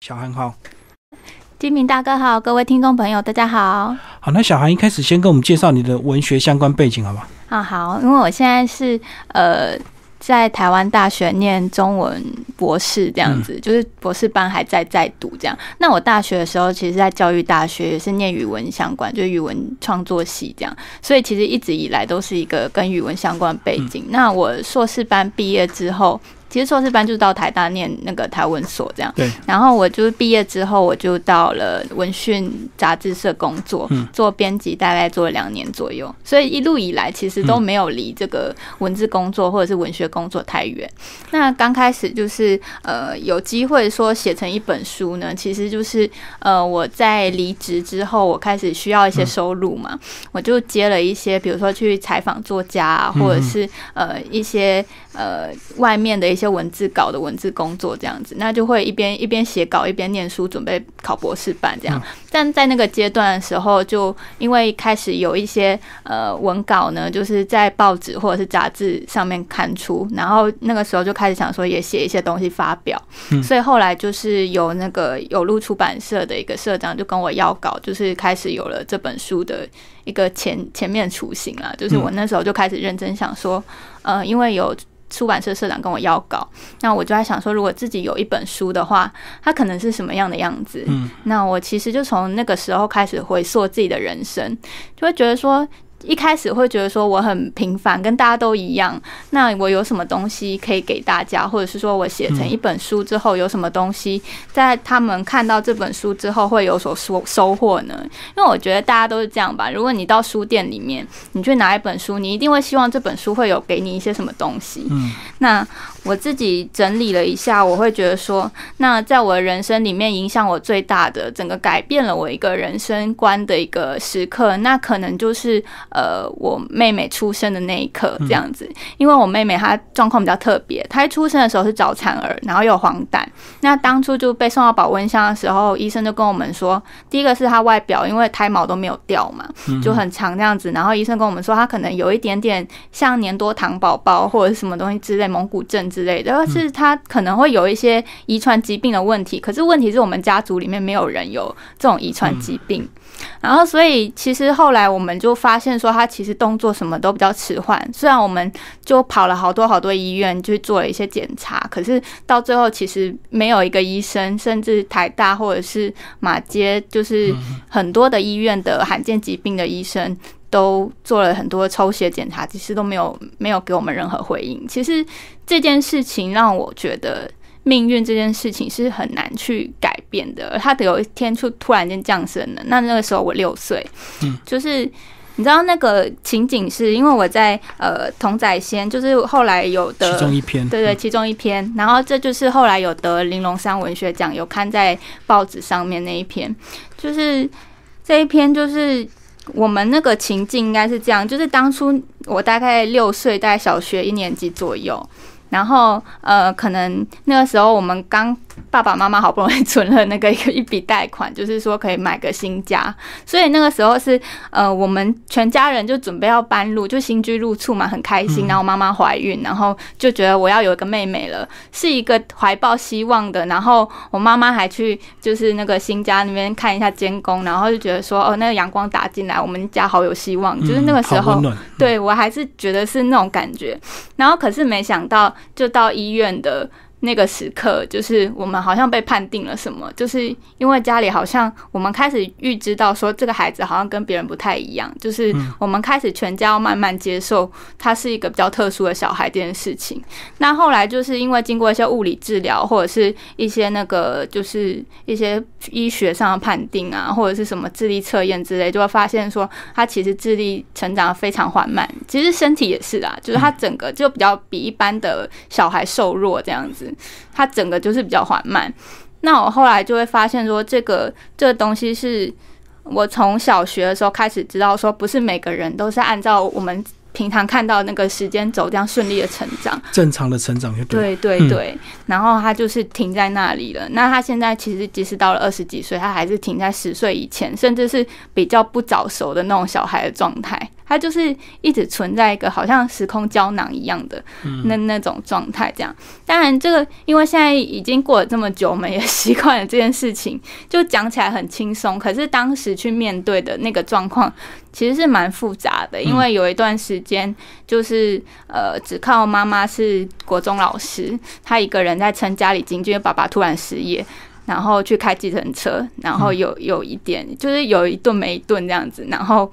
小韩好，金明大哥好，各位听众朋友大家好。好，那小韩一开始先跟我们介绍你的文学相关背景，好吗？啊好，因为我现在是呃在台湾大学念中文博士这样子，就是博士班还在在读这样。那我大学的时候，其实在教育大学也是念语文相关，就是语文创作系这样，所以其实一直以来都是一个跟语文相关的背景。那我硕士班毕业之后。其实硕士班就到台大念那个台文所这样，对。然后我就是毕业之后，我就到了文讯杂志社工作，做编辑，大概做了两年左右。所以一路以来，其实都没有离这个文字工作或者是文学工作太远。那刚开始就是呃有机会说写成一本书呢，其实就是呃我在离职之后，我开始需要一些收入嘛，我就接了一些，比如说去采访作家啊，或者是呃一些呃外面的一。些文字稿的文字工作这样子，那就会一边一边写稿一边念书，准备考博士班这样。但在那个阶段的时候，就因为开始有一些呃文稿呢，就是在报纸或者是杂志上面刊出，然后那个时候就开始想说也写一些东西发表。所以后来就是有那个有路出版社的一个社长就跟我要稿，就是开始有了这本书的一个前前面雏形了。就是我那时候就开始认真想说，呃，因为有。出版社社长跟我要稿，那我就在想说，如果自己有一本书的话，它可能是什么样的样子？嗯，那我其实就从那个时候开始回溯自己的人生，就会觉得说。一开始会觉得说我很平凡，跟大家都一样。那我有什么东西可以给大家，或者是说我写成一本书之后有什么东西，在他们看到这本书之后会有所收收获呢？因为我觉得大家都是这样吧。如果你到书店里面，你去拿一本书，你一定会希望这本书会有给你一些什么东西。嗯，那我自己整理了一下，我会觉得说，那在我的人生里面影响我最大的，整个改变了我一个人生观的一个时刻，那可能就是。呃，我妹妹出生的那一刻，这样子，因为我妹妹她状况比较特别，她一出生的时候是早产儿，然后有黄疸。那当初就被送到保温箱的时候，医生就跟我们说，第一个是她外表，因为胎毛都没有掉嘛，就很长这样子。然后医生跟我们说，她可能有一点点像年多糖宝宝或者是什么东西之类，蒙古症之类的，是他可能会有一些遗传疾病的问题。可是问题是我们家族里面没有人有这种遗传疾病。然后，所以其实后来我们就发现说，他其实动作什么都比较迟缓。虽然我们就跑了好多好多医院去做了一些检查，可是到最后其实没有一个医生，甚至台大或者是马街，就是很多的医院的罕见疾病的医生都做了很多抽血检查，其实都没有没有给我们任何回应。其实这件事情让我觉得。命运这件事情是很难去改变的，他有一天就突然间降生了。那那个时候我六岁，嗯，就是你知道那个情景是因为我在呃童仔先，就是后来有的其中一篇，对对，其中一篇，然后这就是后来有得玲珑山文学奖，有刊在报纸上面那一篇，就是这一篇就是我们那个情境应该是这样，就是当初我大概六岁，大概小学一年级左右。然后，呃，可能那个时候我们刚。爸爸妈妈好不容易存了那个一笔贷款，就是说可以买个新家，所以那个时候是呃，我们全家人就准备要搬入，就新居入厝嘛，很开心。然后妈妈怀孕，然后就觉得我要有一个妹妹了，是一个怀抱希望的。然后我妈妈还去就是那个新家那边看一下监工，然后就觉得说哦，那个阳光打进来，我们家好有希望。就是那个时候，对我还是觉得是那种感觉。然后可是没想到，就到医院的。那个时刻，就是我们好像被判定了什么，就是因为家里好像我们开始预知到说这个孩子好像跟别人不太一样，就是我们开始全家要慢慢接受他是一个比较特殊的小孩这件事情。那后来就是因为经过一些物理治疗或者是一些那个就是一些医学上的判定啊，或者是什么智力测验之类，就会发现说他其实智力成长非常缓慢，其实身体也是啊，就是他整个就比较比一般的小孩瘦弱这样子。它整个就是比较缓慢。那我后来就会发现说，这个这个东西是我从小学的时候开始知道，说不是每个人都是按照我们平常看到那个时间走这样顺利的成长，正常的成长就对对对。然后他就是停在那里了。那他现在其实即使到了二十几岁，他还是停在十岁以前，甚至是比较不早熟的那种小孩的状态。它就是一直存在一个好像时空胶囊一样的那那种状态。这样，当然这个因为现在已经过了这么久，我们也 习惯了这件事情，就讲起来很轻松。可是当时去面对的那个状况，其实是蛮复杂的。因为有一段时间，就是呃，只靠妈妈是国中老师，她一个人在撑家里经济，因为爸爸突然失业。然后去开计程车，然后有有一点就是有一顿没一顿这样子，然后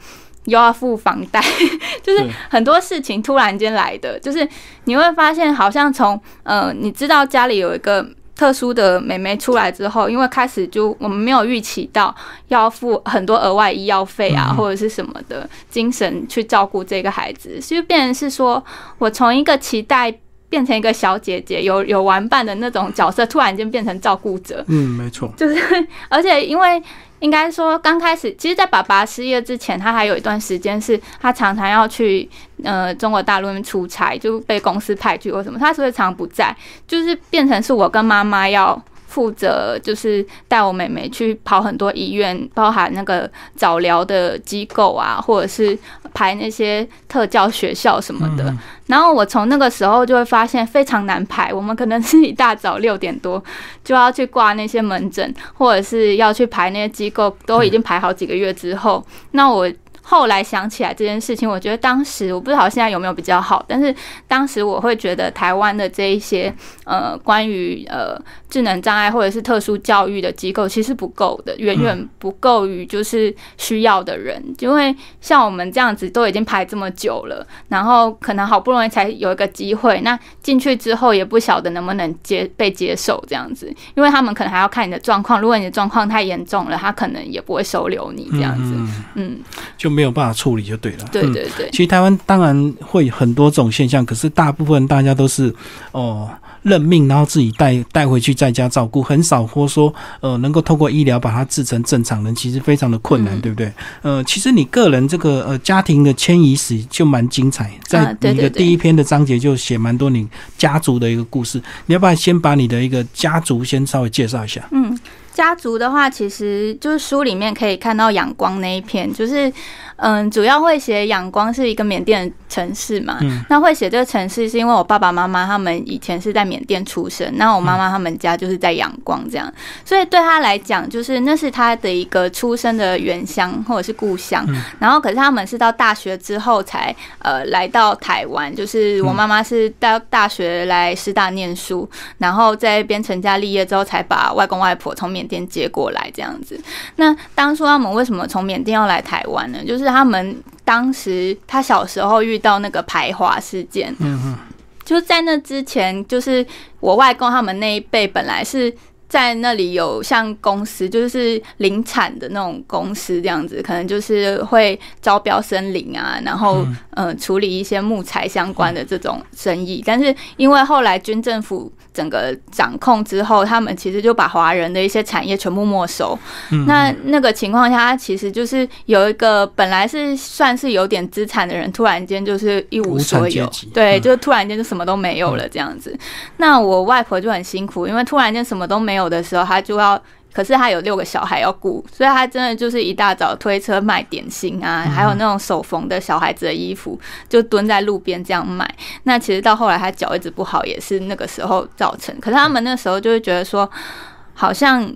又要付房贷，就是很多事情突然间来的，就是你会发现好像从呃你知道家里有一个特殊的妹妹出来之后，因为开始就我们没有预期到要付很多额外医药费啊或者是什么的精神去照顾这个孩子，所以变成是说我从一个期待。变成一个小姐姐，有有玩伴的那种角色，突然间变成照顾者。嗯，没错。就是，而且因为应该说刚开始，其实，在爸爸失业之前，他还有一段时间是他常常要去呃中国大陆那边出差，就被公司派去或什么，他是会常不在，就是变成是我跟妈妈要。负责就是带我妹妹去跑很多医院，包含那个早疗的机构啊，或者是排那些特教学校什么的。然后我从那个时候就会发现非常难排，我们可能是一大早六点多就要去挂那些门诊，或者是要去排那些机构，都已经排好几个月之后，那我。后来想起来这件事情，我觉得当时我不知道现在有没有比较好，但是当时我会觉得台湾的这一些呃关于呃智能障碍或者是特殊教育的机构其实不够的，远远不够于就是需要的人，因为像我们这样子都已经排这么久了，然后可能好不容易才有一个机会，那进去之后也不晓得能不能接被接受这样子，因为他们可能还要看你的状况，如果你的状况太严重了，他可能也不会收留你这样子，嗯，就。没有办法处理就对了。对对对，其实台湾当然会很多种现象，可是大部分大家都是哦认命，然后自己带带回去在家照顾，很少或说呃能够透过医疗把它治成正常人，其实非常的困难，对不对？呃，其实你个人这个呃家庭的迁移史就蛮精彩，在你的第一篇的章节就写蛮多你家族的一个故事，你要不要先把你的一个家族先稍微介绍一下？嗯。家族的话，其实就是书里面可以看到阳光那一篇，就是嗯，主要会写仰光是一个缅甸城市嘛。那会写这个城市，是因为我爸爸妈妈他们以前是在缅甸出生，那我妈妈他们家就是在仰光这样，所以对他来讲，就是那是他的一个出生的原乡或者是故乡。然后，可是他们是到大学之后才呃来到台湾，就是我妈妈是到大学来师大念书，然后在一边成家立业之后，才把外公外婆从缅甸接过来这样子，那当初他们为什么从缅甸要来台湾呢？就是他们当时他小时候遇到那个排华事件，嗯嗯，就在那之前，就是我外公他们那一辈本来是。在那里有像公司，就是林产的那种公司这样子，可能就是会招标森林啊，然后呃处理一些木材相关的这种生意。但是因为后来军政府整个掌控之后，他们其实就把华人的一些产业全部没收。那那个情况下，他其实就是有一个本来是算是有点资产的人，突然间就是一无所有，对，就突然间就什么都没有了这样子。那我外婆就很辛苦，因为突然间什么都没。有的时候，她就要，可是他有六个小孩要顾，所以他真的就是一大早推车卖点心啊，还有那种手缝的小孩子的衣服，就蹲在路边这样卖。那其实到后来他脚一直不好，也是那个时候造成。可是他们那时候就会觉得说，好像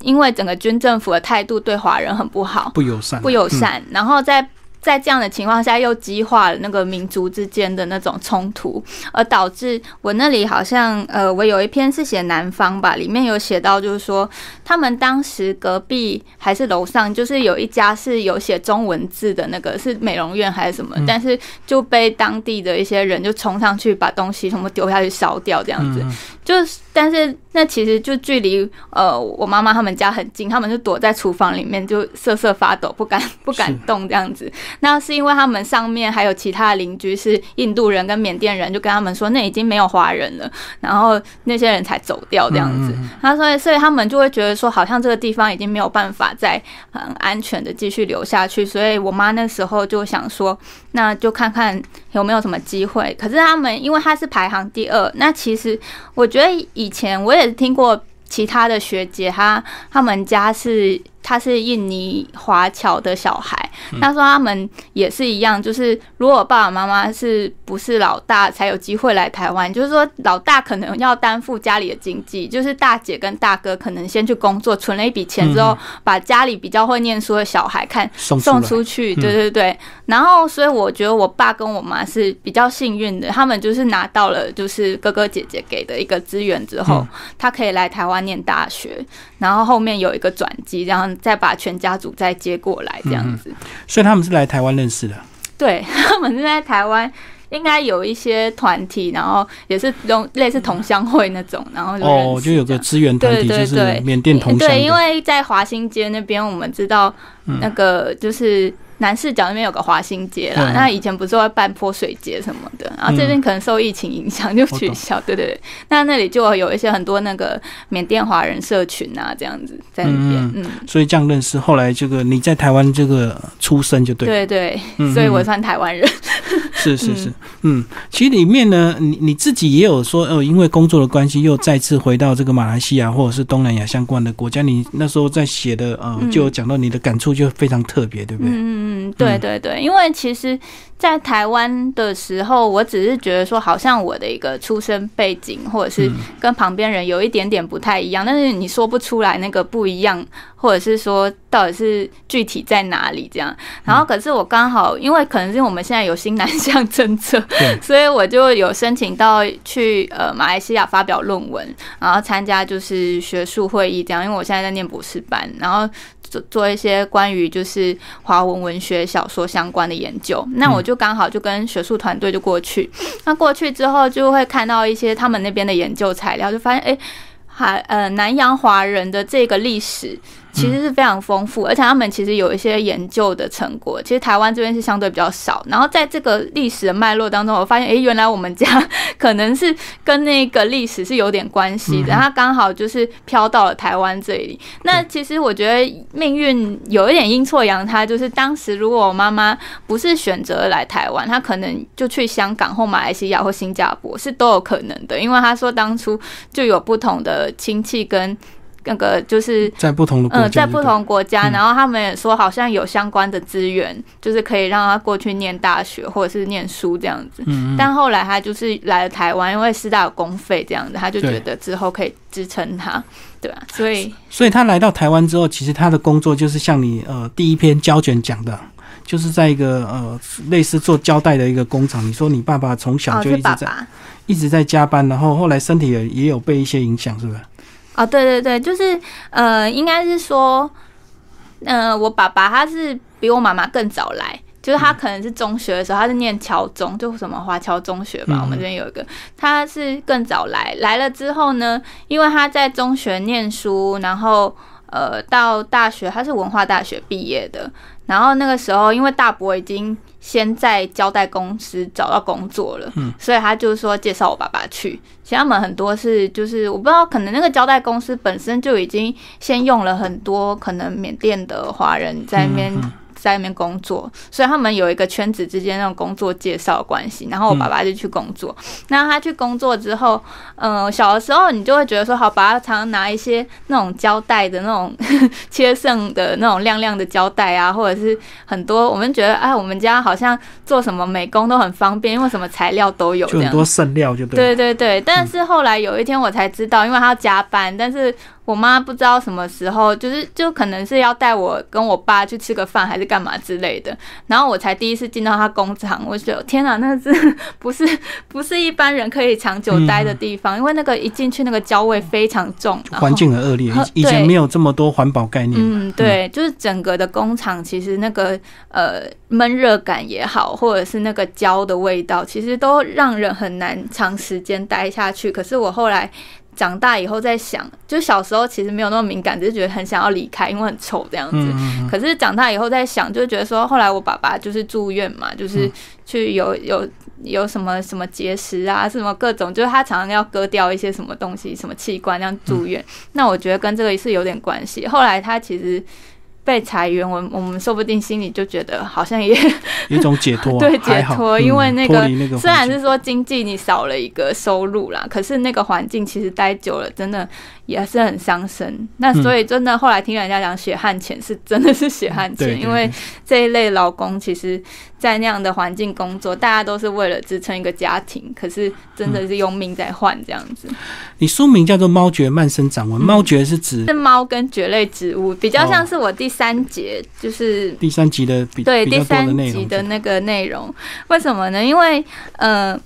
因为整个军政府的态度对华人很不好，不友善，不友善，然后在。在这样的情况下，又激化了那个民族之间的那种冲突，而导致我那里好像呃，我有一篇是写南方吧，里面有写到，就是说他们当时隔壁还是楼上，就是有一家是有写中文字的那个是美容院还是什么，但是就被当地的一些人就冲上去把东西全部丢下去烧掉，这样子，就是。但是那其实就距离呃我妈妈他们家很近，他们就躲在厨房里面就瑟瑟发抖，不敢不敢动这样子。那是因为他们上面还有其他的邻居是印度人跟缅甸人，就跟他们说那已经没有华人了，然后那些人才走掉这样子。他说，所以他们就会觉得说，好像这个地方已经没有办法再很安全的继续留下去。所以我妈那时候就想说，那就看看有没有什么机会。可是他们因为他是排行第二，那其实我觉得所以以前我也听过其他的学姐，她她们家是他是印尼华侨的小孩，他说他们也是一样，就是如果爸爸妈妈是不是老大才有机会来台湾，就是说老大可能要担负家里的经济，就是大姐跟大哥可能先去工作，存了一笔钱之后，把家里比较会念书的小孩看送送出去，对对对。然后所以我觉得我爸跟我妈是比较幸运的，他们就是拿到了就是哥哥姐姐给的一个资源之后，他可以来台湾念大学，然后后面有一个转机，这样。再把全家族再接过来，这样子。所以他们是来台湾认识的。对，他们是在台湾应该有一些团体，然后也是用类似同乡会那种，然后哦，就有个资源团体，就是缅甸同乡。对，因为在华新街那边，我们知道那个就是。南市角那边有个华新街啦，那以前不是会办泼水节什么的，然后这边可能受疫情影响就取消，对对对。那那里就有一些很多那个缅甸华人社群啊，这样子在那边，嗯。所以这样认识，后来这个你在台湾这个出生就对，对对，所以我算台湾人。是是是，嗯，其实里面呢，你你自己也有说，哦，因为工作的关系，又再次回到这个马来西亚或者是东南亚相关的国家。你那时候在写的，呃，就有讲到你的感触就非常特别，对不对？嗯。嗯，对对对，因为其实，在台湾的时候，我只是觉得说，好像我的一个出生背景，或者是跟旁边人有一点点不太一样，但是你说不出来那个不一样，或者是说到底是具体在哪里这样。然后，可是我刚好，因为可能是我们现在有新南向政策，所以我就有申请到去呃马来西亚发表论文，然后参加就是学术会议这样。因为我现在在念博士班，然后。做做一些关于就是华文文学小说相关的研究，那我就刚好就跟学术团队就过去，那过去之后就会看到一些他们那边的研究材料，就发现哎，还呃南洋华人的这个历史。其实是非常丰富，而且他们其实有一些研究的成果。其实台湾这边是相对比较少。然后在这个历史的脉络当中，我发现，哎，原来我们家 可能是跟那个历史是有点关系的。他刚好就是飘到了台湾这里。那其实我觉得命运有一点阴错阳差，就是当时如果我妈妈不是选择来台湾，她可能就去香港或马来西亚或新加坡，是都有可能的。因为她说当初就有不同的亲戚跟。那个就是在不同的嗯，在不同国家，然后他们也说好像有相关的资源，就是可以让他过去念大学或者是念书这样子。嗯但后来他就是来了台湾，因为师大有公费这样子，他就觉得之后可以支撑他，对吧？所以，所以他来到台湾之后，其实他的工作就是像你呃第一篇胶卷讲的，就是在一个呃类似做胶带的一个工厂。你说你爸爸从小就一直在一直在加班，然后后来身体也也有被一些影响，是不是？哦，对对对，就是呃，应该是说，呃，我爸爸他是比我妈妈更早来，就是他可能是中学的时候，他是念侨中，就什么华侨中学吧，我们这边有一个，他是更早来，来了之后呢，因为他在中学念书，然后呃，到大学他是文化大学毕业的，然后那个时候因为大伯已经。先在交代公司找到工作了，嗯，所以他就是说介绍我爸爸去。其实他们很多是就是我不知道，可能那个交代公司本身就已经先用了很多可能缅甸的华人在那边。在那边工作，所以他们有一个圈子之间那种工作介绍关系。然后我爸爸就去工作。那他去工作之后，嗯，小的时候你就会觉得说，好，爸爸常常拿一些那种胶带的那种 切剩的那种亮亮的胶带啊，或者是很多我们觉得，哎，我们家好像做什么美工都很方便，因为什么材料都有，就很多剩料就对。对对对，但是后来有一天我才知道，因为他要加班，但是。我妈不知道什么时候，就是就可能是要带我跟我爸去吃个饭，还是干嘛之类的。然后我才第一次进到他工厂，我觉得天哪，那是不是不是一般人可以长久待的地方？因为那个一进去，那个焦味非常重，环境很恶劣，以前没有这么多环保概念。嗯，对，就是整个的工厂，其实那个呃闷热感也好，或者是那个焦的味道，其实都让人很难长时间待下去。可是我后来。长大以后再想，就小时候其实没有那么敏感，只是觉得很想要离开，因为很丑这样子。可是长大以后再想，就觉得说，后来我爸爸就是住院嘛，就是去有有有什么什么结石啊，什么各种，就是他常常要割掉一些什么东西，什么器官这样住院。那我觉得跟这个是有点关系。后来他其实。被裁员，我我们说不定心里就觉得好像也 有一种解脱，对解脱，因为那个虽然是说经济你少了一个收入啦，可是那个环境其实待久了，真的也是很伤身。那所以真的后来听人家讲血汗钱是真的是血汗钱，因为这一类劳工其实。在那样的环境工作，大家都是为了支撑一个家庭，可是真的是用命在换这样子。你书名叫做《猫蕨慢生长纹》，猫蕨是指是猫跟蕨类植物，比较像是我第三节就是第三集的比对第三集的那个内容。为什么呢？因为呃，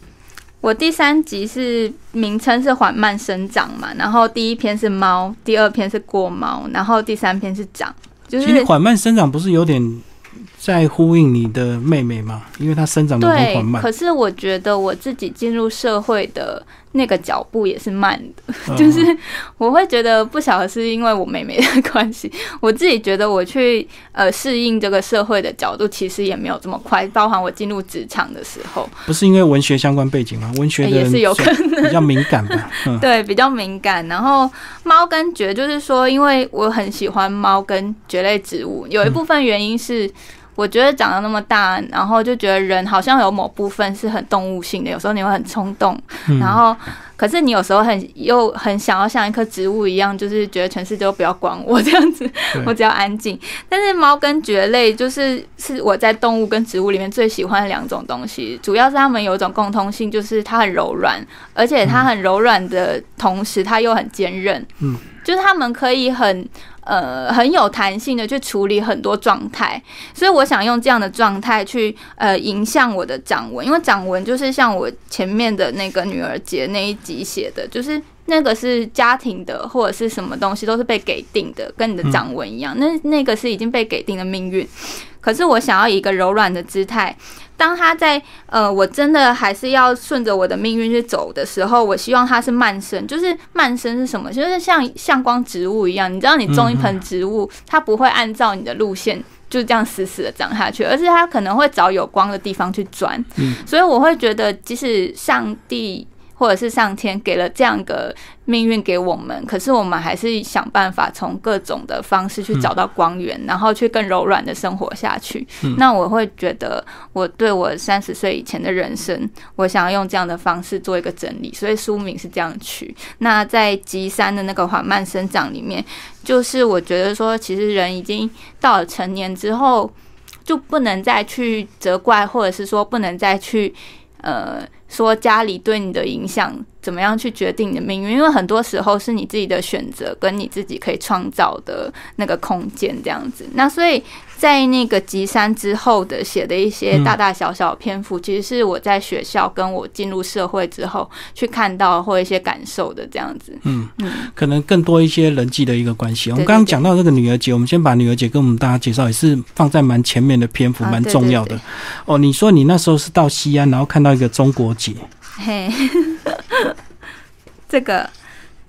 我第三集是名称是缓慢生长嘛，然后第一篇是猫，第二篇是过猫，然后第三篇是长，就是缓慢生长不是有点。在呼应你的妹妹吗？因为她生长的很缓慢。可是我觉得我自己进入社会的那个脚步也是慢的，就是我会觉得不晓得是因为我妹妹的关系，我自己觉得我去呃适应这个社会的角度其实也没有这么快。包含我进入职场的时候，不是因为文学相关背景吗？文学也是有可能比较敏感吧？对，比较敏感。然后猫跟蕨，就是说，因为我很喜欢猫跟蕨类植物，有一部分原因是。我觉得长得那么大，然后就觉得人好像有某部分是很动物性的，有时候你会很冲动，然后可是你有时候很又很想要像一棵植物一样，就是觉得全世界都不要管我这样子，我只要安静。但是猫跟蕨类就是是我在动物跟植物里面最喜欢的两种东西，主要是它们有一种共通性，就是它很柔软，而且它很柔软的同时，它又很坚韧，嗯，就是它们可以很。呃，很有弹性的去处理很多状态，所以我想用这样的状态去呃影响我的掌纹，因为掌纹就是像我前面的那个女儿节那一集写的，就是那个是家庭的或者是什么东西都是被给定的，跟你的掌纹一样，那那个是已经被给定的命运。可是我想要一个柔软的姿态。当他在呃，我真的还是要顺着我的命运去走的时候，我希望它是慢生。就是慢生是什么？就是像像光植物一样，你知道，你种一盆植物，它不会按照你的路线就这样死死的长下去，而是它可能会找有光的地方去钻。嗯，所以我会觉得，即使上帝。或者是上天给了这样一个命运给我们，可是我们还是想办法从各种的方式去找到光源，然后去更柔软的生活下去。那我会觉得，我对我三十岁以前的人生，我想要用这样的方式做一个整理，所以书名是这样取。那在吉山的那个缓慢生长里面，就是我觉得说，其实人已经到了成年之后，就不能再去责怪，或者是说不能再去呃。说家里对你的影响怎么样去决定你的命运？因为很多时候是你自己的选择跟你自己可以创造的那个空间这样子。那所以在那个吉山之后的写的一些大大小小篇幅，其实是我在学校跟我进入社会之后去看到或一些感受的这样子。嗯嗯，可能更多一些人际的一个关系。我们刚刚讲到这个女儿节，我们先把女儿节跟我们大家介绍，也是放在蛮前面的篇幅，蛮重要的。哦，你说你那时候是到西安，然后看到一个中国。嘿，这个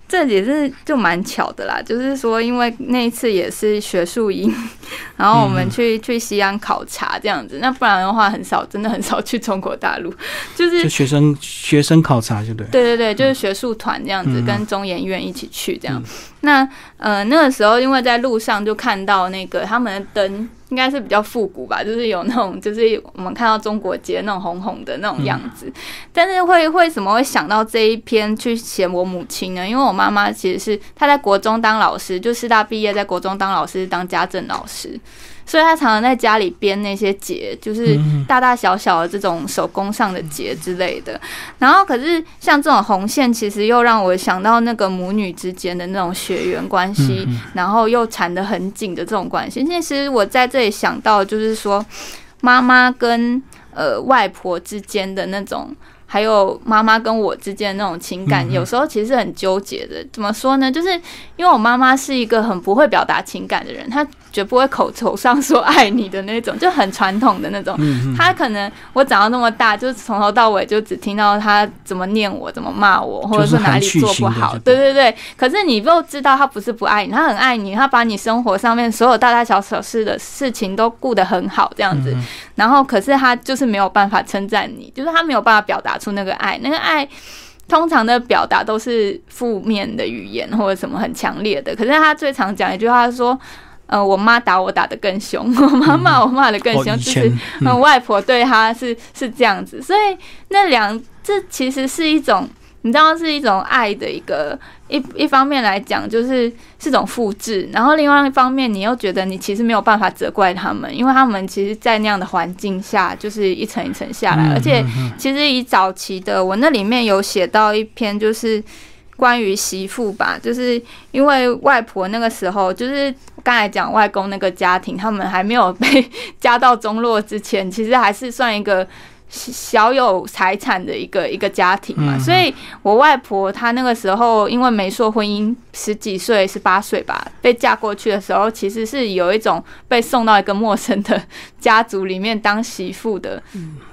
这也是就蛮巧的啦。就是说，因为那一次也是学术营，然后我们去去西安考察这样子。那不然的话，很少，真的很少去中国大陆。就是学生学生考察，就对。对对对，就是学术团这样子，跟中研院一起去这样。那呃，那个时候因为在路上就看到那个他们的灯。应该是比较复古吧，就是有那种，就是我们看到中国结那种红红的那种样子。但是会为什么会想到这一篇去写我母亲呢？因为我妈妈其实是她在国中当老师，就师大毕业，在国中当老师，当家政老师。所以他常常在家里编那些结，就是大大小小的这种手工上的结之类的。然后，可是像这种红线，其实又让我想到那个母女之间的那种血缘关系，然后又缠得很紧的这种关系。其实我在这里想到，就是说妈妈跟呃外婆之间的那种。还有妈妈跟我之间的那种情感，有时候其实很纠结的。怎么说呢？就是因为我妈妈是一个很不会表达情感的人，她绝不会口头上说爱你的那种，就很传统的那种。他可能我长到那么大，就是从头到尾就只听到他怎么念我，怎么骂我，或者是哪里做不好。对对对。可是你又知道，他不是不爱你，他很爱你，他把你生活上面所有大大小小事的事情都顾得很好，这样子。然后，可是他就是没有办法称赞你，就是他没有办法表达。出那个爱，那个爱通常的表达都是负面的语言或者什么很强烈的。可是他最常讲一句话说：“呃，我妈打我打的更凶，我妈骂我骂的更凶，就是嗯，外婆对她是是这样子，所以那两这其实是一种。你知道是一种爱的一个一一方面来讲，就是是种复制，然后另外一方面，你又觉得你其实没有办法责怪他们，因为他们其实，在那样的环境下，就是一层一层下来，而且其实以早期的我那里面有写到一篇，就是关于媳妇吧，就是因为外婆那个时候，就是刚才讲外公那个家庭，他们还没有被 家道中落之前，其实还是算一个。小有财产的一个一个家庭嘛，所以我外婆她那个时候因为媒妁婚姻，十几岁十八岁吧，被嫁过去的时候，其实是有一种被送到一个陌生的家族里面当媳妇的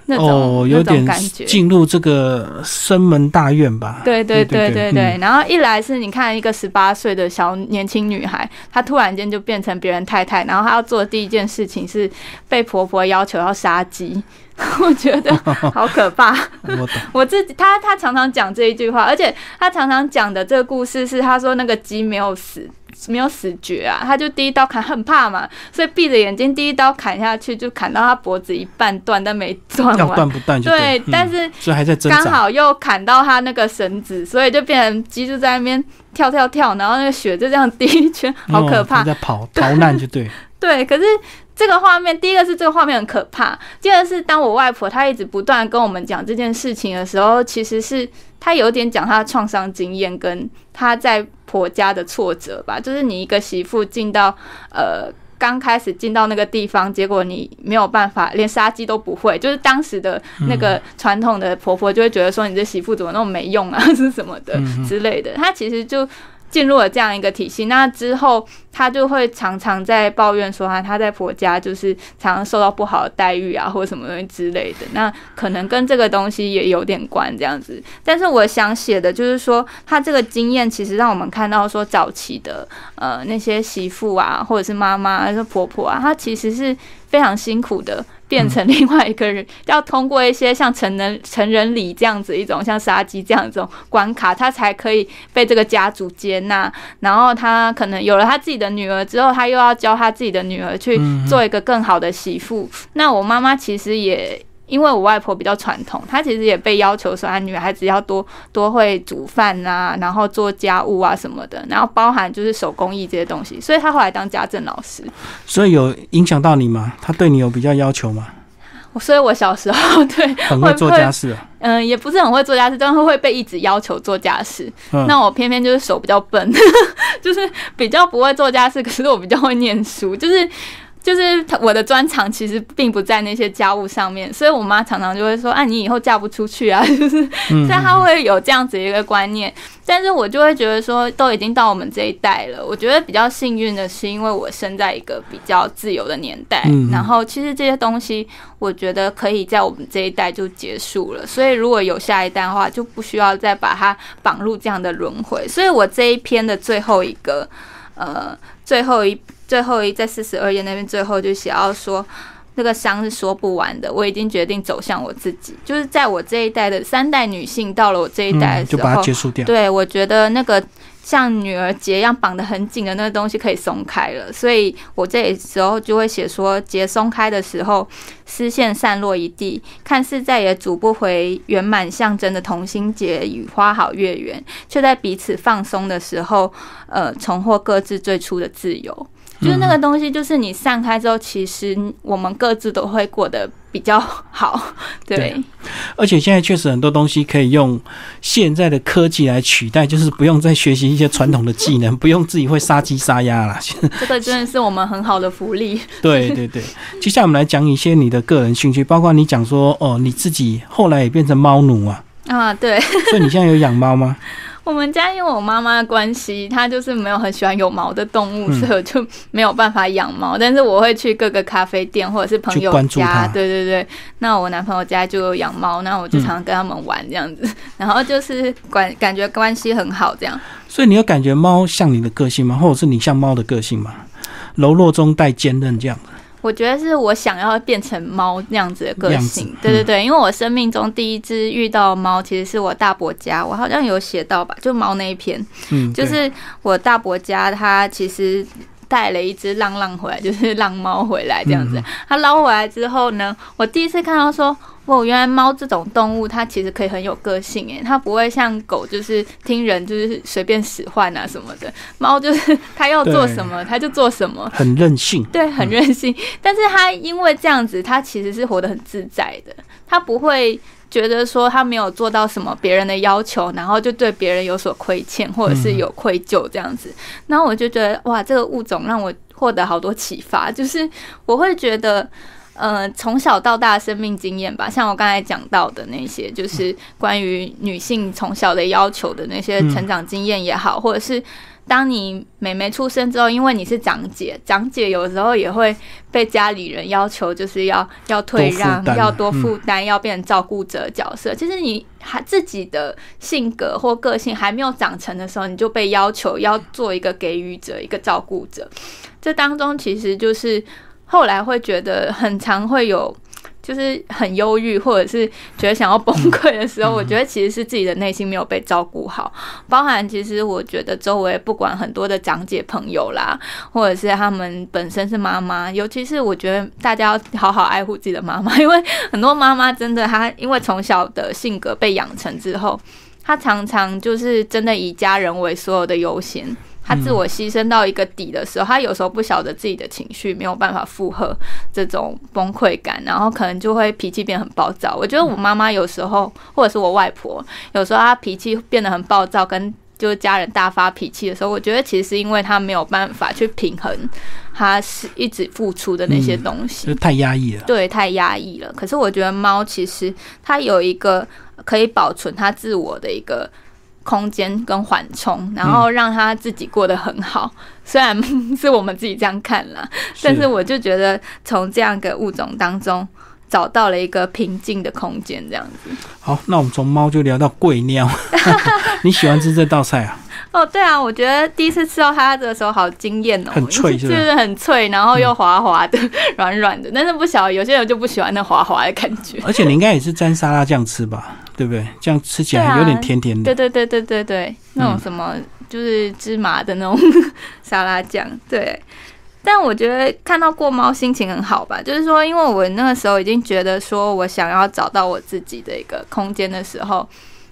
那种有点感觉，进入这个生门大院吧。对对对对对。然后一来是你看一个十八岁的小年轻女孩，她突然间就变成别人太太，然后她要做的第一件事情是被婆婆要求要杀鸡。我觉得 好可怕。我 我自己，他他常常讲这一句话，而且他常常讲的这个故事是，他说那个鸡没有死，没有死绝啊，他就第一刀砍，很怕嘛，所以闭着眼睛第一刀砍下去，就砍到他脖子一半断，但没断完，断不断就对，但是所以还在刚好又砍到他那个绳子，所以就变成鸡就在那边跳跳跳，然后那个血就这样滴一圈，好可怕，在跑逃难就对，对，可是。这个画面，第一个是这个画面很可怕，第二是当我外婆她一直不断跟我们讲这件事情的时候，其实是她有点讲她的创伤经验跟她在婆家的挫折吧。就是你一个媳妇进到呃刚开始进到那个地方，结果你没有办法连杀鸡都不会，就是当时的那个传统的婆婆就会觉得说你这媳妇怎么那么没用啊，是什么的之类的。她其实就。进入了这样一个体系，那之后她就会常常在抱怨说啊，她在婆家就是常常受到不好的待遇啊，或者什么东西之类的。那可能跟这个东西也有点关这样子。但是我想写的就是说，她这个经验其实让我们看到说，早期的呃那些媳妇啊，或者是妈妈还是婆婆啊，她其实是非常辛苦的。变成另外一个人，要通过一些像成人成人礼这样子一种像杀鸡这样一种关卡，他才可以被这个家族接纳。然后他可能有了他自己的女儿之后，他又要教他自己的女儿去做一个更好的媳妇。那我妈妈其实也。因为我外婆比较传统，她其实也被要求说，啊，女孩子要多多会煮饭啊，然后做家务啊什么的，然后包含就是手工艺这些东西，所以她后来当家政老师。所以有影响到你吗？她对你有比较要求吗？所以我小时候对很会做家事，嗯，也不是很会做家事，但是会被一直要求做家事。那我偏偏就是手比较笨，就是比较不会做家事，可是我比较会念书，就是。就是我的专长其实并不在那些家务上面，所以我妈常常就会说：“啊，你以后嫁不出去啊！” 就是，所以她会有这样子一个观念。但是我就会觉得说，都已经到我们这一代了，我觉得比较幸运的是，因为我生在一个比较自由的年代。然后，其实这些东西，我觉得可以在我们这一代就结束了。所以，如果有下一代的话，就不需要再把它绑入这样的轮回。所以我这一篇的最后一个，呃，最后一。最后一在四十二页那边，最后就写到说，那个伤是说不完的。我已经决定走向我自己，就是在我这一代的三代女性到了我这一代的时候，就把它结束掉。对，我觉得那个像女儿结一样绑得很紧的那个东西可以松开了，所以我这时候就会写说，结松开的时候，丝线散落一地，看似再也组不回圆满象征的同心结与花好月圆，却在彼此放松的时候，呃，重获各自最初的自由。就是那个东西，就是你散开之后，其实我们各自都会过得比较好，对。而且现在确实很多东西可以用现在的科技来取代，就是不用再学习一些传统的技能，不用自己会杀鸡杀鸭了。这个真的是我们很好的福利。对对对，接下来我们来讲一些你的个人兴趣，包括你讲说哦，你自己后来也变成猫奴啊。啊，对。所以你现在有养猫吗？我们家因为我妈妈的关系，她就是没有很喜欢有毛的动物，所以我就没有办法养猫。但是我会去各个咖啡店或者是朋友家，对对对。那我男朋友家就有养猫，那我就常常跟他们玩这样子，然后就是关感觉关系很好这样。所以你有感觉猫像你的个性吗？或者是你像猫的个性吗？柔弱中带坚韧这样的。我觉得是我想要变成猫那样子的个性，对对对，因为我生命中第一只遇到猫，其实是我大伯家，我好像有写到吧，就猫那一篇，嗯，就是我大伯家，他其实带了一只浪浪回来，就是浪猫回来这样子。他捞回来之后呢，我第一次看到说，哦，原来猫这种动物它其实可以很有个性诶，它不会像狗就是听人就是随便使唤啊什么的。猫就是它要做什么它就做什么，很任性。对，很任性。但是它因为这样子，它其实是活得很自在的，它不会。觉得说他没有做到什么别人的要求，然后就对别人有所亏欠，或者是有愧疚这样子。然后我就觉得哇，这个物种让我获得好多启发。就是我会觉得，呃，从小到大的生命经验吧，像我刚才讲到的那些，就是关于女性从小的要求的那些成长经验也好，或者是。当你妹妹出生之后，因为你是长姐，长姐有时候也会被家里人要求，就是要要退让，要多负担，要变成照顾者角色。其实你还自己的性格或个性还没有长成的时候，你就被要求要做一个给予者，一个照顾者。这当中其实就是后来会觉得很常会有。就是很忧郁，或者是觉得想要崩溃的时候，我觉得其实是自己的内心没有被照顾好。包含其实我觉得周围不管很多的长姐朋友啦，或者是他们本身是妈妈，尤其是我觉得大家要好好爱护自己的妈妈，因为很多妈妈真的她因为从小的性格被养成之后，她常常就是真的以家人为所有的优先。他自我牺牲到一个底的时候，他有时候不晓得自己的情绪没有办法负荷这种崩溃感，然后可能就会脾气变很暴躁。我觉得我妈妈有时候，或者是我外婆，有时候她脾气变得很暴躁，跟就是家人大发脾气的时候，我觉得其实是因为她没有办法去平衡，她是一直付出的那些东西，就太压抑了。对，太压抑了。可是我觉得猫其实它有一个可以保存它自我的一个。空间跟缓冲，然后让他自己过得很好。虽然 是我们自己这样看了，但是我就觉得从这样一个物种当中找到了一个平静的空间，这样子。好，那我们从猫就聊到贵尿。你喜欢吃这道菜啊？哦，对啊，我觉得第一次吃到它的时候好惊艳哦，很脆，是不是很脆，然后又滑滑的、软软的。但是不晓得有些人就不喜欢那滑滑的感觉。而且你应该也是沾沙拉酱吃吧？对不对？这样吃起来有点甜甜的。对对对对对对，那种什么就是芝麻的那种沙拉酱。对，但我觉得看到过猫心情很好吧？就是说，因为我那个时候已经觉得说我想要找到我自己的一个空间的时候，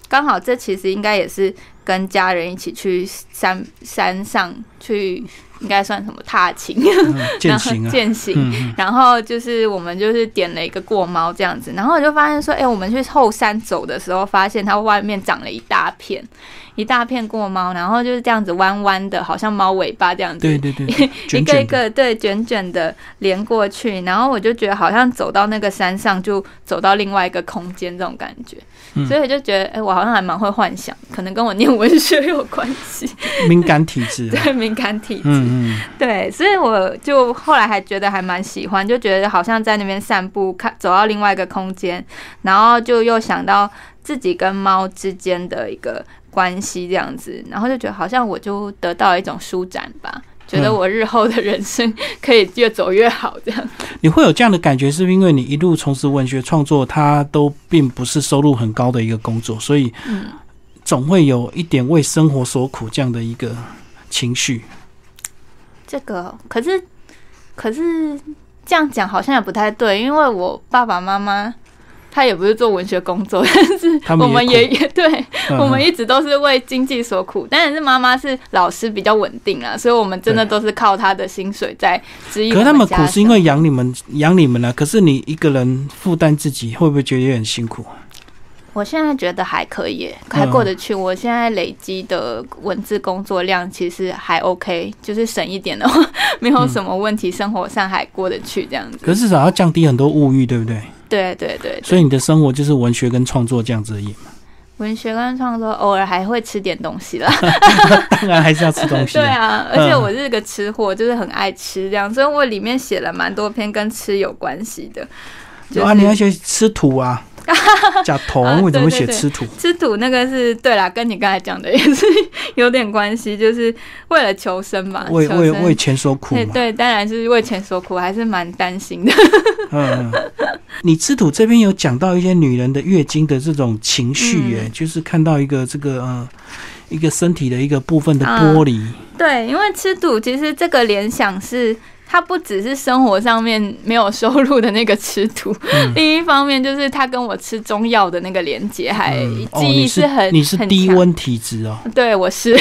刚好这其实应该也是。跟家人一起去山山上去，应该算什么踏青？践行啊，践行。然后就是我们就是点了一个过猫这样子，然后我就发现说，哎，我们去后山走的时候，发现它外面长了一大片。一大片过猫，然后就是这样子弯弯的，好像猫尾巴这样子，对对对，一个一个对卷卷的连过去，然后我就觉得好像走到那个山上，就走到另外一个空间这种感觉，所以我就觉得，哎，我好像还蛮会幻想，可能跟我念文学有关系，敏感体质，对敏感体质，嗯嗯，对，所以我就后来还觉得还蛮喜欢，就觉得好像在那边散步，看走到另外一个空间，然后就又想到自己跟猫之间的一个。关系这样子，然后就觉得好像我就得到了一种舒展吧，觉得我日后的人生可以越走越好这样。你 会有这样的感觉，是因为你一路从事文学创作，它都并不是收入很高的一个工作，所以总会有一点为生活所苦这样的一个情绪。这个可是可是这样讲好像也不太对，因为我爸爸妈妈。他也不是做文学工作，但是我们也也对我们一直都是为经济所苦。但是妈妈是老师，比较稳定啊，所以我们真的都是靠他的薪水在支可他们苦是因为养你们，养你们啊。可是你一个人负担自己，会不会觉得有点辛苦？我现在觉得还可以，还过得去。我现在累积的文字工作量其实还 OK，就是省一点的话，没有什么问题，生活上还过得去这样子。可是至少要降低很多物欲，对不对？对对对，所以你的生活就是文学跟创作这样子而已嘛。文学跟创作偶尔还会吃点东西啦，当然还是要吃东西。对啊，而且我是个吃货，就是很爱吃这样，所以我里面写了蛮多篇跟吃有关系的。啊，你要学吃土啊。假铜为什么写吃土？吃土那个是对啦，跟你刚才讲的也是有点关系，就是为了求生嘛，为为为钱所苦。对，当然是为钱所苦，还是蛮担心的。嗯，你吃土这边有讲到一些女人的月经的这种情绪，哎，就是看到一个这个呃一个身体的一个部分的剥离。对，因为吃土其实这个联想是。它不只是生活上面没有收入的那个吃土，另一方面就是他跟我吃中药的那个连接，还记忆是很你是低温体质哦，对，我是，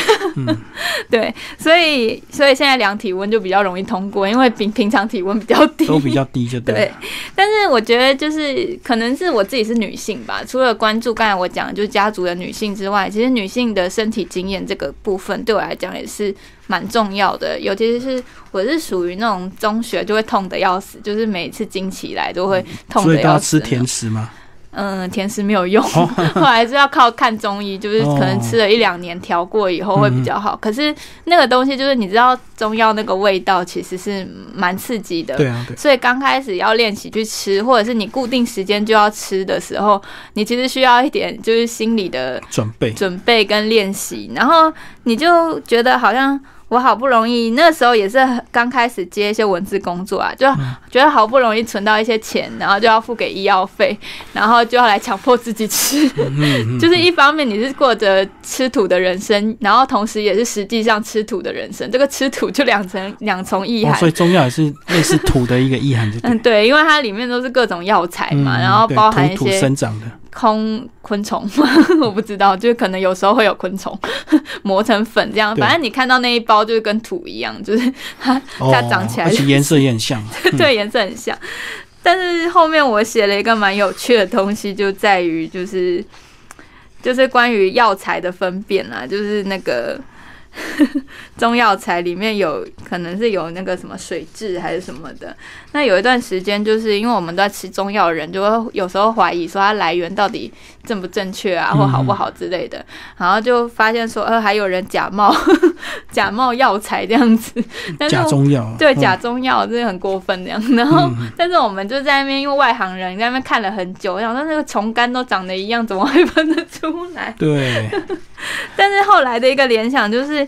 对，所以所以现在量体温就比较容易通过，因为平平常体温比较低，都比较低就对。但是我觉得就是可能是我自己是女性吧，除了关注刚才我讲就是家族的女性之外，其实女性的身体经验这个部分对我来讲也是。蛮重要的，尤其是我是属于那种中学就会痛的要死，就是每次经起来都会痛的要死。吃甜食吗？嗯，甜食没有用，后来是要靠看中医，就是可能吃了一两年调过以后会比较好。可是那个东西就是你知道中药那个味道其实是蛮刺激的，对啊，所以刚开始要练习去吃，或者是你固定时间就要吃的时候，你其实需要一点就是心理的准备、准备跟练习，然后你就觉得好像。我好不容易那时候也是刚开始接一些文字工作啊，就觉得好不容易存到一些钱，然后就要付给医药费，然后就要来强迫自己吃，就是一方面你是过着吃土的人生，然后同时也是实际上吃土的人生，这个吃土就两层 两重意涵。所以中药也是类似土的一个意涵，就嗯对，因为它里面都是各种药材嘛，然后包含一些生长的。空昆虫，我不知道，就可能有时候会有昆虫 磨成粉这样，反正你看到那一包就是跟土一样，就是它它长起来，而且颜色也很像，对，颜色很像。但是后面我写了一个蛮有趣的东西，就在于就是就是关于药材的分辨啊，就是那个。中药材里面有可能是有那个什么水质还是什么的。那有一段时间，就是因为我们都在吃中药人，就会有时候怀疑说它来源到底正不正确啊，或好不好之类的。然后就发现说，呃，还有人假冒 假冒药材这样子。假中药。对，假中药真的很过分这样。然后，但是我们就在那边，因为外行人在那边看了很久，想说那个虫干都长得一样，怎么会分得出来？对。但是后来的一个联想就是。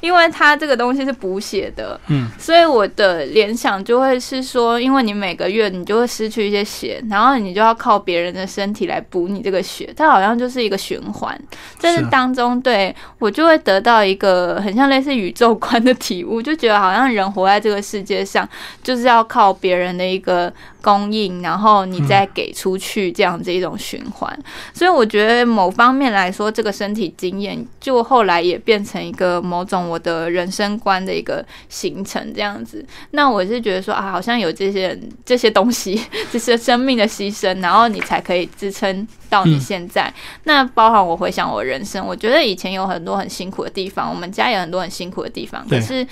因为它这个东西是补血的，嗯，所以我的联想就会是说，因为你每个月你就会失去一些血，然后你就要靠别人的身体来补你这个血，它好像就是一个循环。在这当中，对我就会得到一个很像类似宇宙观的体悟，就觉得好像人活在这个世界上，就是要靠别人的一个。供应，然后你再给出去，这样子一种循环。所以我觉得某方面来说，这个身体经验就后来也变成一个某种我的人生观的一个形成，这样子。那我是觉得说啊，好像有这些这些东西，这些生命的牺牲，然后你才可以支撑到你现在。那包含我回想我人生，我觉得以前有很多很辛苦的地方，我们家有很多很辛苦的地方，可是。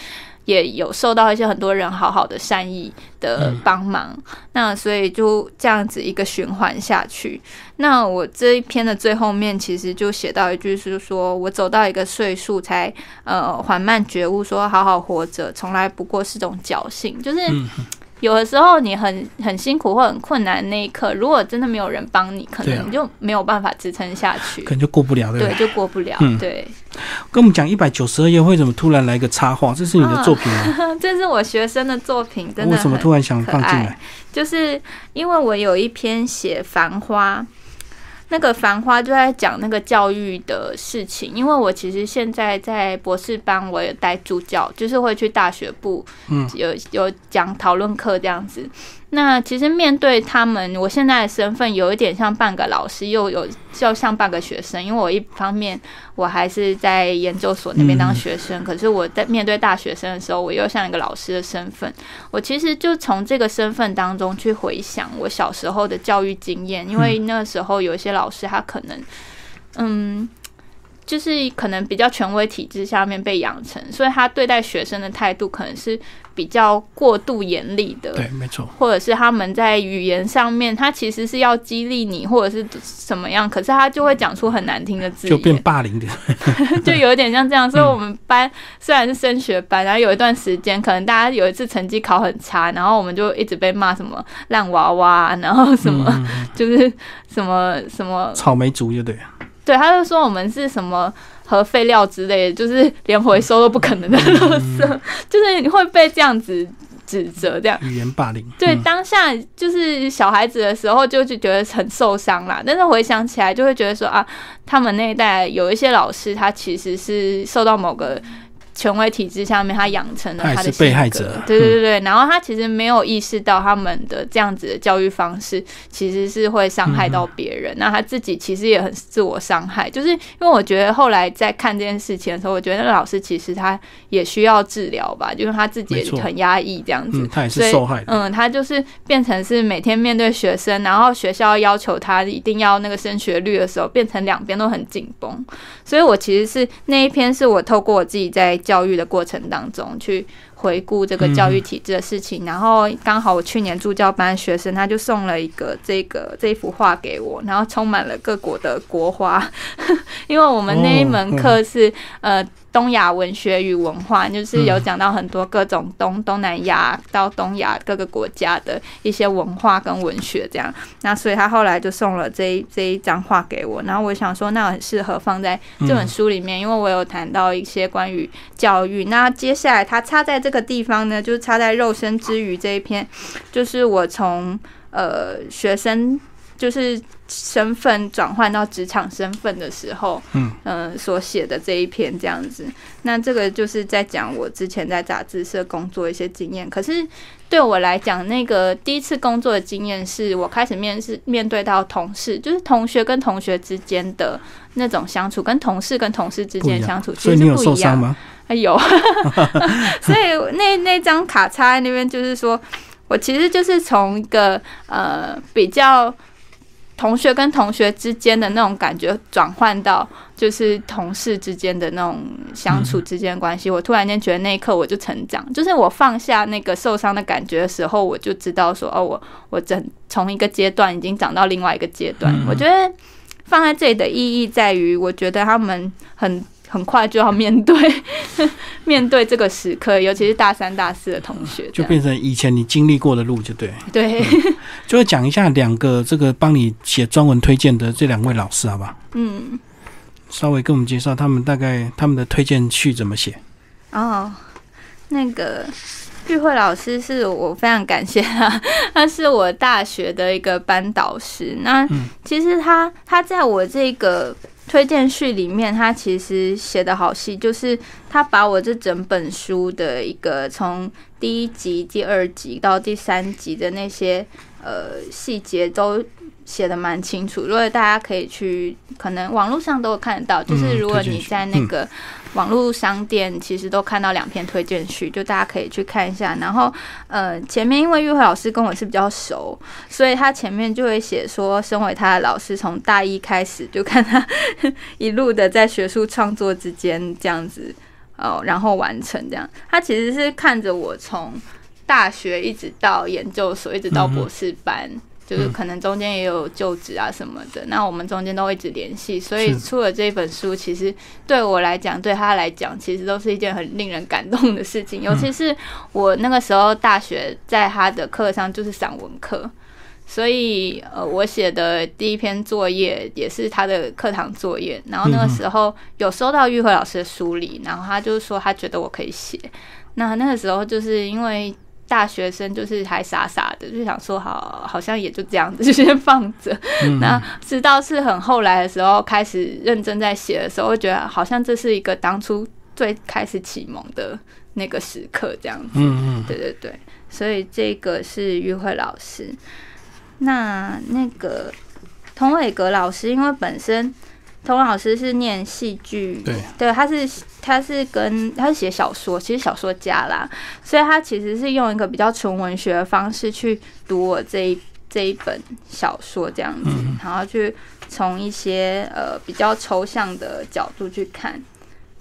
也有受到一些很多人好好的善意的帮忙，那所以就这样子一个循环下去。那我这一篇的最后面其实就写到一句是说，我走到一个岁数才呃缓慢觉悟，说好好活着从来不过是种侥幸，就是。有的时候你很很辛苦或很困难那一刻，如果真的没有人帮你，可能你就没有办法支撑下去，可能就过不了，对，就过不了。嗯对，跟我们讲一百九十二页，为什么突然来个插画？这是你的作品吗？这是我学生的作品，真的。为什么突然想放进来？就是因为我有一篇写繁花。那个繁花就在讲那个教育的事情，因为我其实现在在博士班，我也带助教，就是会去大学部，嗯，有有讲讨论课这样子。那其实面对他们，我现在的身份有一点像半个老师，又有就像半个学生，因为我一方面我还是在研究所那边当学生，可是我在面对大学生的时候，我又像一个老师的身份。我其实就从这个身份当中去回想我小时候的教育经验，因为那时候有一些老师他可能，嗯。就是可能比较权威体制下面被养成，所以他对待学生的态度可能是比较过度严厉的。对，没错。或者是他们在语言上面，他其实是要激励你，或者是什么样，可是他就会讲出很难听的字，就变霸凌的，就有点像这样。所以我们班虽然是升学班，然后有一段时间，可能大家有一次成绩考很差，然后我们就一直被骂什么烂娃娃，然后什么 就是什么什么草莓族，就对。对，他就说我们是什么核废料之类的，就是连回收都不可能的垃圾，就是你会被这样子指责这样。语言霸凌。对，当下就是小孩子的时候，就就觉得很受伤啦。但是回想起来，就会觉得说啊，他们那一代有一些老师，他其实是受到某个。权威体制下面，他养成了他的被害者，对对对然后他其实没有意识到他们的这样子的教育方式其实是会伤害到别人。那他自己其实也很自我伤害，就是因为我觉得后来在看这件事情的时候，我觉得那个老师其实他也需要治疗吧，就是他自己也很压抑这样子，他也是受害。嗯，他就是变成是每天面对学生，然后学校要求他一定要那个升学率的时候，变成两边都很紧绷。所以我其实是那一篇是我透过我自己在。教育的过程当中，去回顾这个教育体制的事情，然后刚好我去年助教班学生他就送了一个这个这一幅画给我，然后充满了各国的国花，因为我们那一门课是呃。东亚文学与文化，就是有讲到很多各种东东南亚到东亚各个国家的一些文化跟文学这样。那所以他后来就送了这一这一张画给我，然后我想说，那很适合放在这本书里面，因为我有谈到一些关于教育。那接下来他插在这个地方呢，就是插在肉身之余这一篇，就是我从呃学生。就是身份转换到职场身份的时候，嗯，呃，所写的这一篇这样子。那这个就是在讲我之前在杂志社工作一些经验。可是对我来讲，那个第一次工作的经验是我开始面试面对到同事，就是同学跟同学之间的那种相处，跟同事跟同事之间相处，所以你有受伤吗？有，所以那那张卡插在那边，就是说我其实就是从一个呃比较。同学跟同学之间的那种感觉，转换到就是同事之间的那种相处之间关系。我突然间觉得那一刻我就成长，就是我放下那个受伤的感觉的时候，我就知道说，哦，我我整从一个阶段已经长到另外一个阶段。我觉得放在这里的意义在于，我觉得他们很。很快就要面对 面对这个时刻，尤其是大三、大四的同学，就变成以前你经历过的路，就对。对，就会讲一下两个这个帮你写专文推荐的这两位老师，好吧？嗯，稍微跟我们介绍他们大概他们的推荐序怎么写。哦，那个玉慧老师是我非常感谢他，他是我大学的一个班导师。那其实他他在我这个。推荐序里面，他其实写的好细，就是他把我这整本书的一个从第一集、第二集到第三集的那些呃细节都。写的蛮清楚，如果大家可以去，可能网络上都有看得到。就是如果你在那个网络商店，其实都看到两篇推荐序，就大家可以去看一下。然后，呃，前面因为玉慧老师跟我是比较熟，所以他前面就会写说，身为他的老师，从大一开始就看他一路的在学术创作之间这样子哦，然后完成这样。他其实是看着我从大学一直到研究所，一直到博士班。就是可能中间也有就职啊什么的，那我们中间都一直联系，所以出了这本书，其实对我来讲，对他来讲，其实都是一件很令人感动的事情。尤其是我那个时候大学在他的课上就是散文课，所以呃，我写的第一篇作业也是他的课堂作业。然后那个时候有收到玉慧老师的梳理，然后他就说他觉得我可以写。那那个时候就是因为。大学生就是还傻傻的，就想说好，好像也就这样子，就先放着。那直到是很后来的时候，开始认真在写的时候，会觉得好像这是一个当初最开始启蒙的那个时刻，这样子。嗯嗯，对对对。所以这个是约会老师。那那个童伟格老师，因为本身。童老师是念戏剧，对，对，他是他是跟他是写小说，其实小说家啦，所以他其实是用一个比较纯文学的方式去读我这一这一本小说这样子，然后去从一些呃比较抽象的角度去看。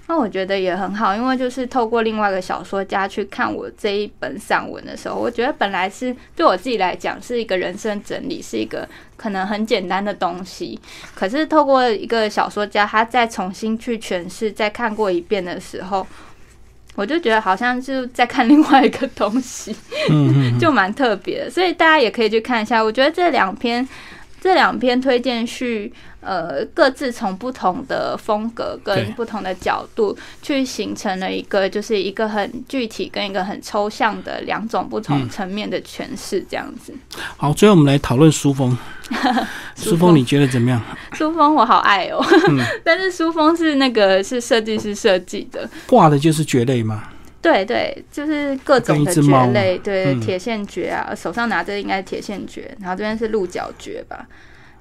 那我觉得也很好，因为就是透过另外一个小说家去看我这一本散文的时候，我觉得本来是对我自己来讲是一个人生整理，是一个可能很简单的东西。可是透过一个小说家，他再重新去诠释、再看过一遍的时候，我就觉得好像是在看另外一个东西，就蛮特别的。所以大家也可以去看一下。我觉得这两篇这两篇推荐序。呃各自从不同的风格跟不同的角度去形成了一个就是一个很具体跟一个很抽象的两种不同层面的诠释，这样子。好，最后我们来讨论书风。书风你觉得怎么样？书风我好爱哦，但是书风是那个是设计师设计的，画的就是蕨类嘛。对对，就是各种的蕨类，对铁线蕨啊，手上拿着应该是铁线蕨，然后这边是鹿角蕨吧。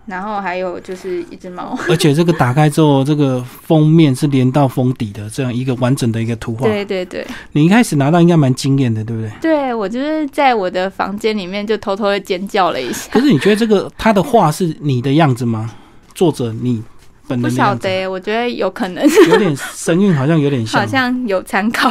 然后还有就是一只猫，而且这个打开之后，这个封面是连到封底的，这样一个完整的一个图画。对对对，你一开始拿到应该蛮惊艳的，对不对？对我就是在我的房间里面就偷偷的尖叫了一下。可是你觉得这个他的画是你的样子吗？作者你？不晓得，我觉得有可能有点神韵，好像有点像，好像有参考。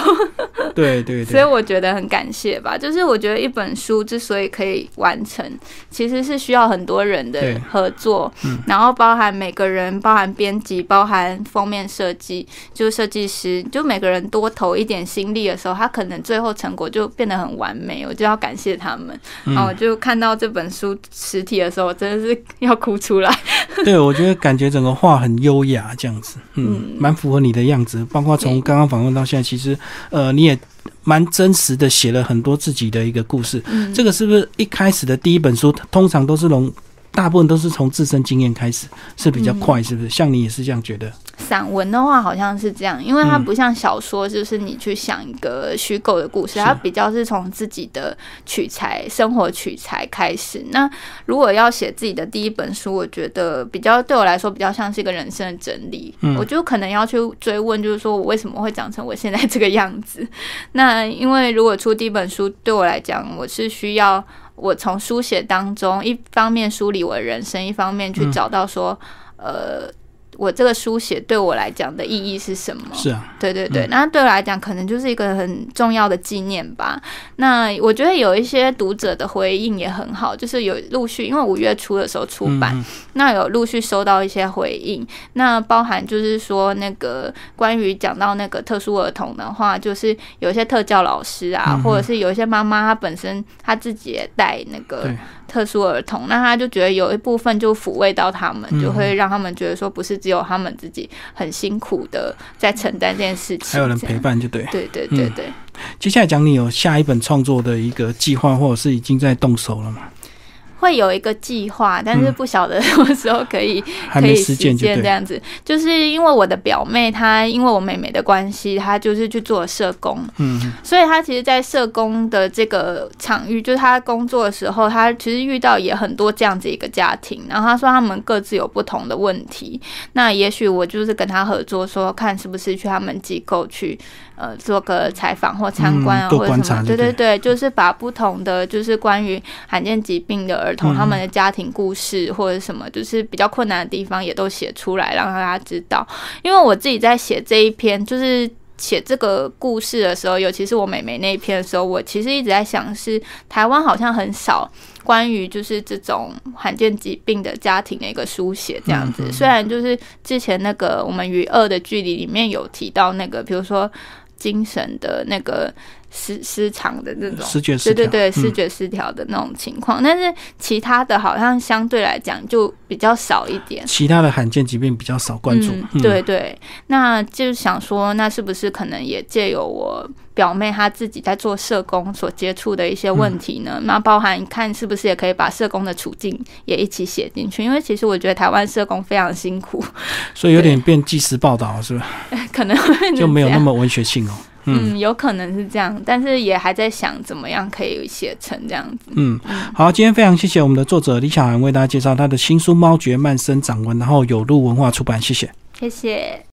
对对对，所以我觉得很感谢吧。就是我觉得一本书之所以可以完成，其实是需要很多人的合作，然后包含每个人，包含编辑，包含封面设计，就是设计师，就每个人多投一点心力的时候，他可能最后成果就变得很完美。我就要感谢他们。然后我就看到这本书实体的时候，真的是要哭出来。对，我觉得感觉整个画。很优雅这样子，嗯，蛮符合你的样子。包括从刚刚访问到现在，其实呃，你也蛮真实的写了很多自己的一个故事。嗯，这个是不是一开始的第一本书，通常都是从大部分都是从自身经验开始，是比较快，是不是？像你也是这样觉得？散文的话好像是这样，因为它不像小说，就是你去想一个虚构的故事，它比较是从自己的取材、生活取材开始。那如果要写自己的第一本书，我觉得比较对我来说比较像是一个人生的整理。我就可能要去追问，就是说我为什么会长成我现在这个样子？那因为如果出第一本书，对我来讲，我是需要我从书写当中一方面梳理我的人生，一方面去找到说，呃。我这个书写对我来讲的意义是什么？是啊，对对对，那对我来讲可能就是一个很重要的纪念吧。那我觉得有一些读者的回应也很好，就是有陆续，因为五月初的时候出版，那有陆续收到一些回应。那包含就是说那个关于讲到那个特殊儿童的话，就是有一些特教老师啊，或者是有一些妈妈，她本身她自己也带那个。特殊儿童，那他就觉得有一部分就抚慰到他们，就会让他们觉得说，不是只有他们自己很辛苦的在承担这件事情，还有人陪伴，就对。对对对对。接下来讲，你有下一本创作的一个计划，或者是已经在动手了吗？会有一个计划，但是不晓得 什么时候可以可以实现这样子。就是因为我的表妹，她因为我妹妹的关系，她就是去做社工，嗯，所以她其实，在社工的这个场域，就是她工作的时候，她其实遇到也很多这样子一个家庭。然后她说，他们各自有不同的问题。那也许我就是跟她合作，说看是不是去他们机构去。呃，做个采访或参观啊，或者什么？对对对，就是把不同的，就是关于罕见疾病的儿童他们的家庭故事或者什么，就是比较困难的地方也都写出来，让大家知道。因为我自己在写这一篇，就是写这个故事的时候，尤其是我妹妹那一篇的时候，我其实一直在想，是台湾好像很少关于就是这种罕见疾病的家庭的一个书写这样子。虽然就是之前那个我们与恶的距离里面有提到那个，比如说。精神的那个失失常的那种，对对对，视觉失调的那种情况，但是其他的好像相对来讲就比较少一点。其他的罕见疾病比较少关注，对对。那就是想说，那是不是可能也借由我表妹她自己在做社工所接触的一些问题呢？那包含看是不是也可以把社工的处境也一起写进去？因为其实我觉得台湾社工非常辛苦，所以有点变纪实报道，是吧？可能就没有那么文学性哦。嗯，有可能是这样，但是也还在想怎么样可以写成这样子。嗯，好，今天非常谢谢我们的作者李小涵为大家介绍他的新书《猫绝慢生掌文》，然后有路文化出版，谢谢，谢谢。